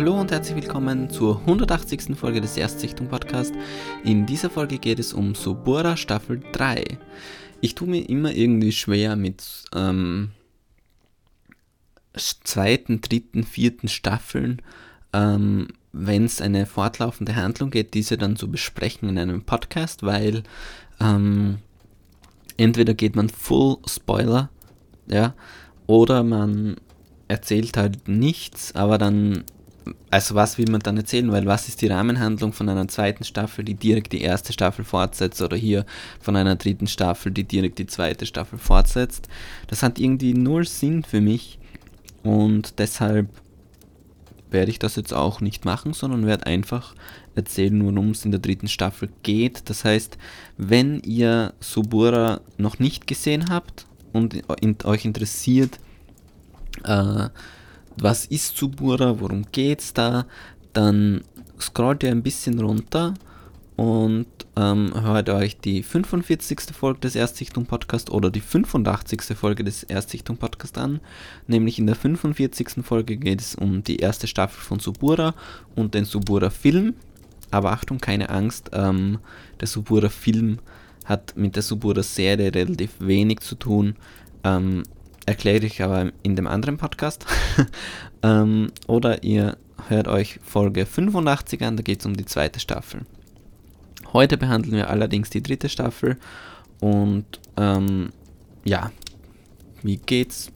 Hallo und herzlich willkommen zur 180. Folge des Erstsichtung Podcast. In dieser Folge geht es um Subura Staffel 3. Ich tue mir immer irgendwie schwer mit ähm, zweiten, dritten, vierten Staffeln, ähm, wenn es eine fortlaufende Handlung geht, diese dann zu besprechen in einem Podcast, weil ähm, entweder geht man Full Spoiler, ja, oder man erzählt halt nichts, aber dann also was will man dann erzählen, weil was ist die Rahmenhandlung von einer zweiten Staffel, die direkt die erste Staffel fortsetzt oder hier von einer dritten Staffel, die direkt die zweite Staffel fortsetzt. Das hat irgendwie null Sinn für mich und deshalb werde ich das jetzt auch nicht machen, sondern werde einfach erzählen, worum es in der dritten Staffel geht. Das heißt, wenn ihr Subura noch nicht gesehen habt und euch interessiert, äh, was ist Subura, worum geht's da, dann scrollt ihr ein bisschen runter und ähm, hört euch die 45. Folge des Erstsichtung Podcast oder die 85. Folge des Erstsichtung Podcast an. Nämlich in der 45. Folge geht es um die erste Staffel von Subura und den Subura Film. Aber Achtung, keine Angst, ähm, der Subura Film hat mit der Subura Serie relativ wenig zu tun. Ähm, erkläre ich aber in dem anderen Podcast. ähm, oder ihr hört euch Folge 85 an, da geht es um die zweite Staffel. Heute behandeln wir allerdings die dritte Staffel und ähm, ja, wie geht's?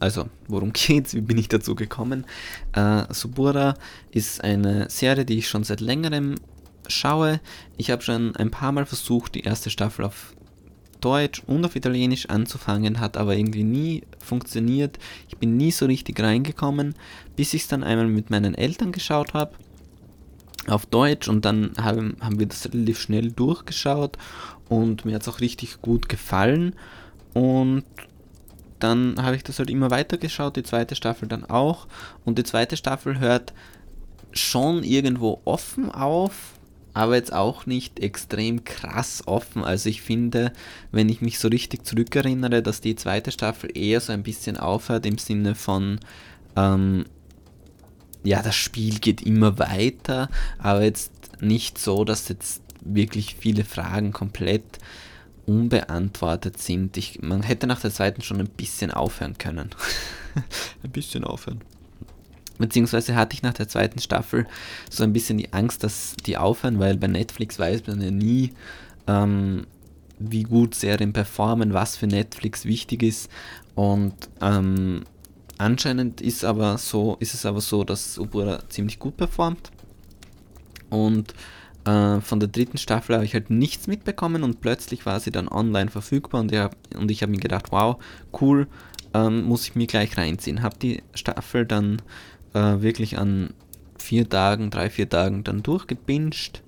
Also, worum geht's? Wie bin ich dazu gekommen? Äh, Subura ist eine Serie, die ich schon seit längerem schaue. Ich habe schon ein paar Mal versucht, die erste Staffel auf Deutsch und auf Italienisch anzufangen, hat aber irgendwie nie funktioniert. Ich bin nie so richtig reingekommen, bis ich es dann einmal mit meinen Eltern geschaut habe auf Deutsch und dann haben, haben wir das relativ schnell durchgeschaut und mir hat es auch richtig gut gefallen und dann habe ich das halt immer weiter geschaut, die zweite Staffel dann auch und die zweite Staffel hört schon irgendwo offen auf, aber jetzt auch nicht extrem krass offen. Also ich finde, wenn ich mich so richtig zurückerinnere, dass die zweite Staffel eher so ein bisschen aufhört im Sinne von, ähm, ja, das Spiel geht immer weiter, aber jetzt nicht so, dass jetzt wirklich viele Fragen komplett unbeantwortet sind. Ich, man hätte nach der zweiten schon ein bisschen aufhören können. ein bisschen aufhören. Beziehungsweise hatte ich nach der zweiten Staffel so ein bisschen die Angst, dass die aufhören, weil bei Netflix weiß man ja nie, ähm, wie gut Serien performen, was für Netflix wichtig ist. Und ähm, anscheinend ist, aber so, ist es aber so, dass Ubura ziemlich gut performt. Und äh, von der dritten Staffel habe ich halt nichts mitbekommen und plötzlich war sie dann online verfügbar und, hab, und ich habe mir gedacht, wow, cool, ähm, muss ich mir gleich reinziehen. Habe die Staffel dann äh, wirklich an vier Tagen, drei, vier Tagen dann durchgebinged.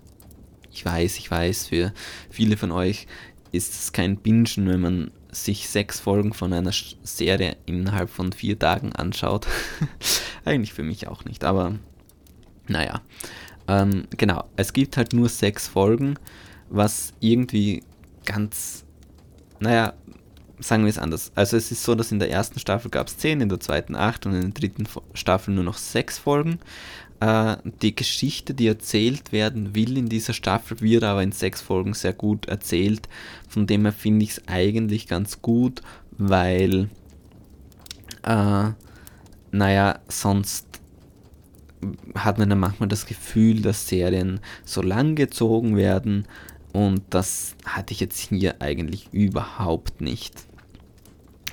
Ich weiß, ich weiß, für viele von euch ist es kein Bingen, wenn man sich sechs Folgen von einer Serie innerhalb von vier Tagen anschaut. Eigentlich für mich auch nicht, aber naja. Ähm, genau, es gibt halt nur sechs Folgen, was irgendwie ganz, naja, sagen wir es anders. Also es ist so, dass in der ersten Staffel gab es 10, in der zweiten 8 und in der dritten Staffel nur noch 6 Folgen. Äh, die Geschichte, die erzählt werden will in dieser Staffel, wird aber in 6 Folgen sehr gut erzählt. Von dem her finde ich es eigentlich ganz gut, weil, äh, naja, sonst hat man dann manchmal das Gefühl, dass Serien so lang gezogen werden und das hatte ich jetzt hier eigentlich überhaupt nicht.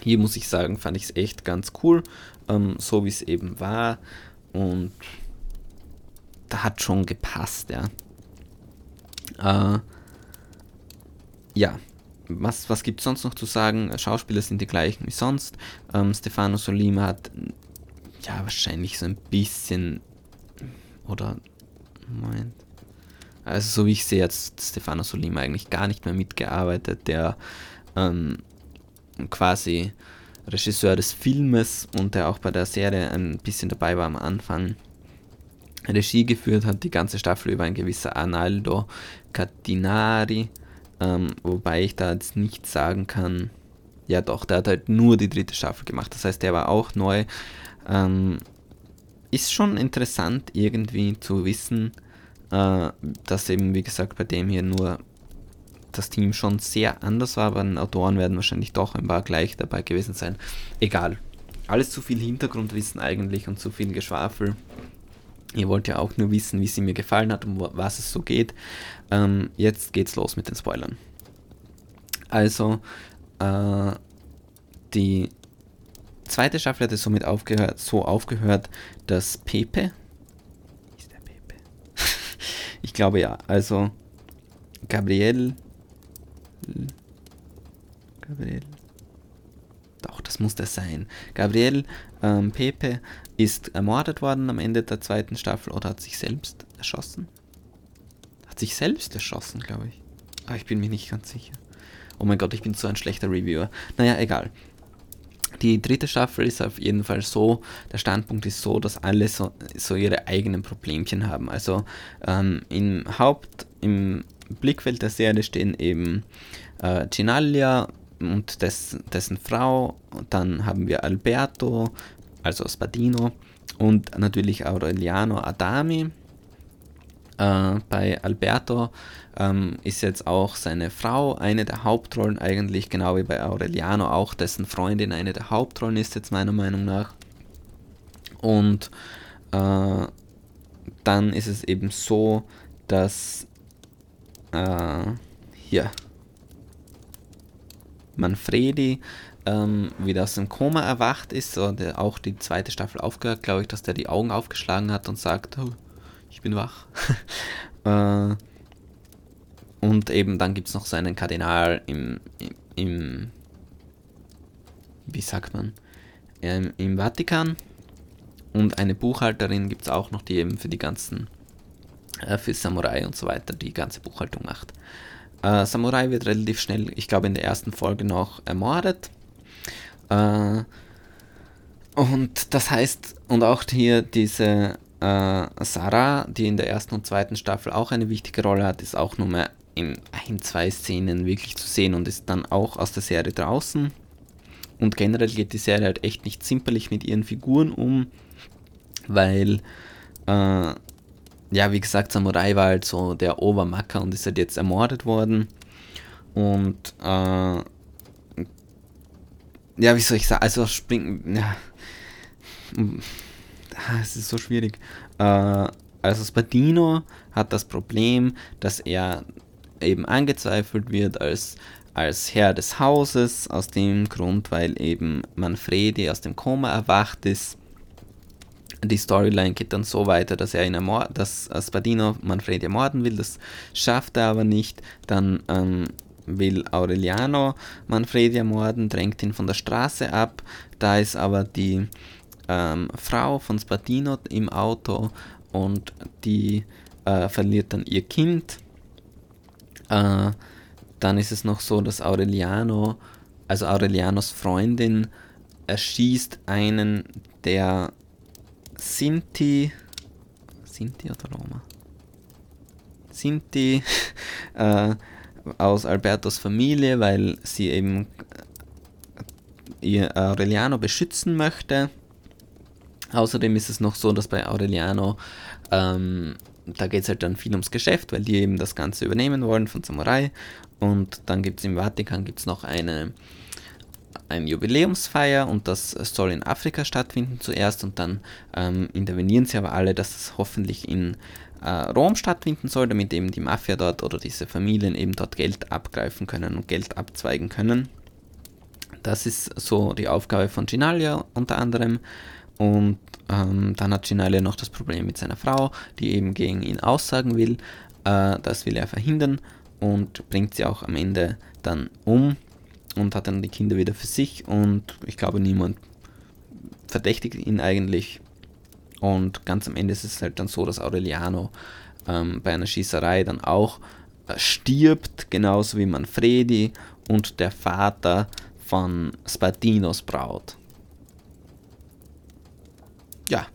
Hier muss ich sagen, fand ich es echt ganz cool, ähm, so wie es eben war. Und da hat schon gepasst, ja. Äh, ja, was, was gibt es sonst noch zu sagen? Schauspieler sind die gleichen wie sonst. Ähm, Stefano Solima hat ja wahrscheinlich so ein bisschen oder Moment. Also so wie ich sehe, hat Stefano Solima eigentlich gar nicht mehr mitgearbeitet. Der ähm, quasi Regisseur des Filmes und der auch bei der Serie ein bisschen dabei war am Anfang. Regie geführt hat die ganze Staffel über ein gewisser Arnaldo Catinari, ähm, wobei ich da jetzt nicht sagen kann, ja doch, der hat halt nur die dritte Staffel gemacht, das heißt, der war auch neu. Ähm, ist schon interessant irgendwie zu wissen, äh, dass eben, wie gesagt, bei dem hier nur das Team schon sehr anders war, aber den Autoren werden wahrscheinlich doch ein paar gleich dabei gewesen sein. Egal. Alles zu viel Hintergrundwissen eigentlich und zu viel Geschwafel. Ihr wollt ja auch nur wissen, wie sie mir gefallen hat und was es so geht. Ähm, jetzt geht's los mit den Spoilern. Also, äh, die zweite Staffel hat es somit aufgehört, so aufgehört, dass Pepe. Ist der Pepe? ich glaube ja. Also, Gabriel. Gabriel. Doch, das muss das sein. Gabriel ähm, Pepe ist ermordet worden am Ende der zweiten Staffel oder hat sich selbst erschossen? Hat sich selbst erschossen, glaube ich. Aber ich bin mir nicht ganz sicher. Oh mein Gott, ich bin so ein schlechter Reviewer. Naja, egal. Die dritte Staffel ist auf jeden Fall so, der Standpunkt ist so, dass alle so, so ihre eigenen Problemchen haben. Also ähm, im Haupt, im Blickfeld der Serie stehen eben äh, Ginalia und des, dessen Frau, dann haben wir Alberto, also Spadino und natürlich Aureliano Adami. Äh, bei Alberto ähm, ist jetzt auch seine Frau eine der Hauptrollen eigentlich, genau wie bei Aureliano auch, dessen Freundin eine der Hauptrollen ist jetzt meiner Meinung nach. Und äh, dann ist es eben so, dass äh, hier Manfredi ähm, wieder aus dem Koma erwacht ist, oder auch die zweite Staffel aufgehört, glaube ich, dass der die Augen aufgeschlagen hat und sagt, oh, ich bin wach. äh, und eben dann gibt es noch so einen Kardinal im, im, wie sagt man, ähm, im Vatikan. Und eine Buchhalterin gibt es auch noch, die eben für die ganzen, äh, für Samurai und so weiter die ganze Buchhaltung macht. Äh, Samurai wird relativ schnell, ich glaube in der ersten Folge noch ermordet. Äh, und das heißt, und auch hier diese äh, Sarah, die in der ersten und zweiten Staffel auch eine wichtige Rolle hat, ist auch nur mehr in ein, zwei Szenen wirklich zu sehen und ist dann auch aus der Serie draußen. Und generell geht die Serie halt echt nicht zimperlich mit ihren Figuren um, weil äh, ja, wie gesagt, Samurai war halt so der Obermacker und ist halt jetzt ermordet worden. Und, äh, ja, wie soll ich sagen, also springen, ja, es ist so schwierig. Äh, also Spadino hat das Problem, dass er eben angezweifelt wird als, als Herr des Hauses, aus dem Grund, weil eben Manfredi aus dem Koma erwacht ist die Storyline geht dann so weiter, dass er ihn ermord dass Spadino Manfredi ermorden will, das schafft er aber nicht. Dann ähm, will Aureliano Manfredi ermorden, drängt ihn von der Straße ab. Da ist aber die ähm, Frau von Spadino im Auto und die äh, verliert dann ihr Kind. Äh, dann ist es noch so, dass Aureliano, also Aurelianos Freundin, erschießt einen der Sinti. Sinti oder Roma? Sinti äh, aus Albertos Familie, weil sie eben äh, ihr Aureliano beschützen möchte. Außerdem ist es noch so, dass bei Aureliano, ähm, da geht es halt dann viel ums Geschäft, weil die eben das Ganze übernehmen wollen von Samurai. Und dann gibt es im Vatikan gibt's noch eine eine Jubiläumsfeier und das soll in Afrika stattfinden zuerst und dann ähm, intervenieren sie aber alle, dass es hoffentlich in äh, Rom stattfinden soll, damit eben die Mafia dort oder diese Familien eben dort Geld abgreifen können und Geld abzweigen können. Das ist so die Aufgabe von Ginalia unter anderem. Und ähm, dann hat Ginalia noch das Problem mit seiner Frau, die eben gegen ihn aussagen will. Äh, das will er verhindern und bringt sie auch am Ende dann um und hat dann die Kinder wieder für sich und ich glaube niemand verdächtigt ihn eigentlich. Und ganz am Ende ist es halt dann so, dass Aureliano ähm, bei einer Schießerei dann auch äh, stirbt, genauso wie Manfredi und der Vater von Spadinos Braut. Ja.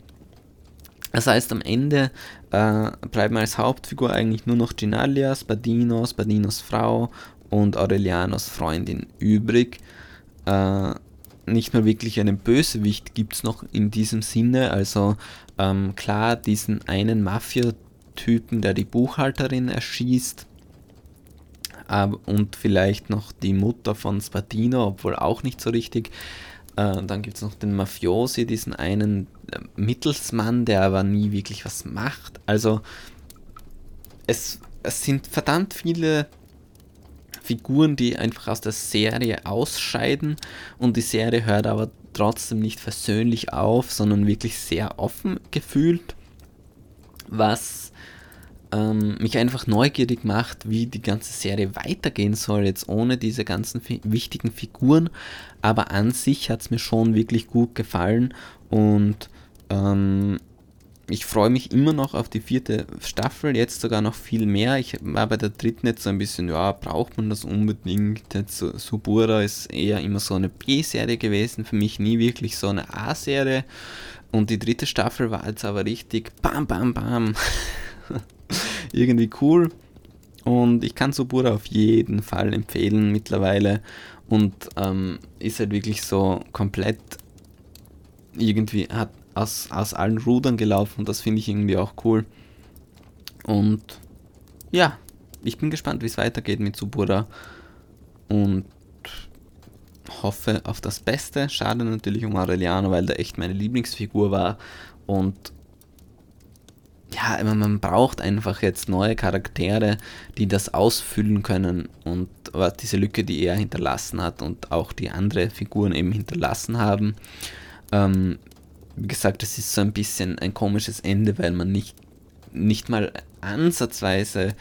Das heißt, am Ende äh, bleiben als Hauptfigur eigentlich nur noch Ginalia, Spadino, Spadinos Frau und Aurelianos Freundin übrig. Äh, nicht mal wirklich einen Bösewicht gibt es noch in diesem Sinne. Also ähm, klar, diesen einen Mafia-Typen, der die Buchhalterin erschießt. Äh, und vielleicht noch die Mutter von Spadino, obwohl auch nicht so richtig. Äh, dann gibt es noch den Mafiosi, diesen einen äh, Mittelsmann, der aber nie wirklich was macht. Also es, es sind verdammt viele Figuren, die einfach aus der Serie ausscheiden und die Serie hört aber trotzdem nicht versöhnlich auf, sondern wirklich sehr offen gefühlt, was ähm, mich einfach neugierig macht, wie die ganze Serie weitergehen soll, jetzt ohne diese ganzen wichtigen Figuren, aber an sich hat es mir schon wirklich gut gefallen und ähm, ich freue mich immer noch auf die vierte Staffel, jetzt sogar noch viel mehr. Ich war bei der dritten jetzt so ein bisschen, ja, braucht man das unbedingt? Jetzt, Subura ist eher immer so eine B-Serie gewesen, für mich nie wirklich so eine A-Serie. Und die dritte Staffel war jetzt aber richtig bam, bam, bam. Irgendwie cool. Und ich kann Subura auf jeden Fall empfehlen mittlerweile. Und ähm, ist halt wirklich so komplett irgendwie hat aus, aus allen Rudern gelaufen und das finde ich irgendwie auch cool. Und ja, ich bin gespannt, wie es weitergeht mit Subura und hoffe auf das Beste. Schade natürlich um Aureliano, weil der echt meine Lieblingsfigur war und ja, man braucht einfach jetzt neue Charaktere, die das ausfüllen können und diese Lücke, die er hinterlassen hat und auch die andere Figuren eben hinterlassen haben. Ähm, wie gesagt, es ist so ein bisschen ein komisches Ende, weil man nicht, nicht mal ansatzweise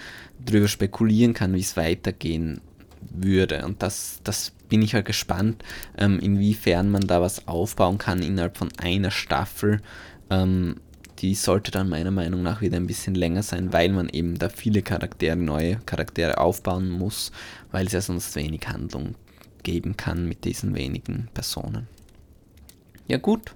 darüber spekulieren kann, wie es weitergehen würde. Und das, das bin ich halt gespannt, ähm, inwiefern man da was aufbauen kann innerhalb von einer Staffel. Ähm, die sollte dann meiner Meinung nach wieder ein bisschen länger sein, weil man eben da viele Charaktere, neue Charaktere aufbauen muss, weil es ja sonst wenig Handlung geben kann mit diesen wenigen Personen. Ja gut,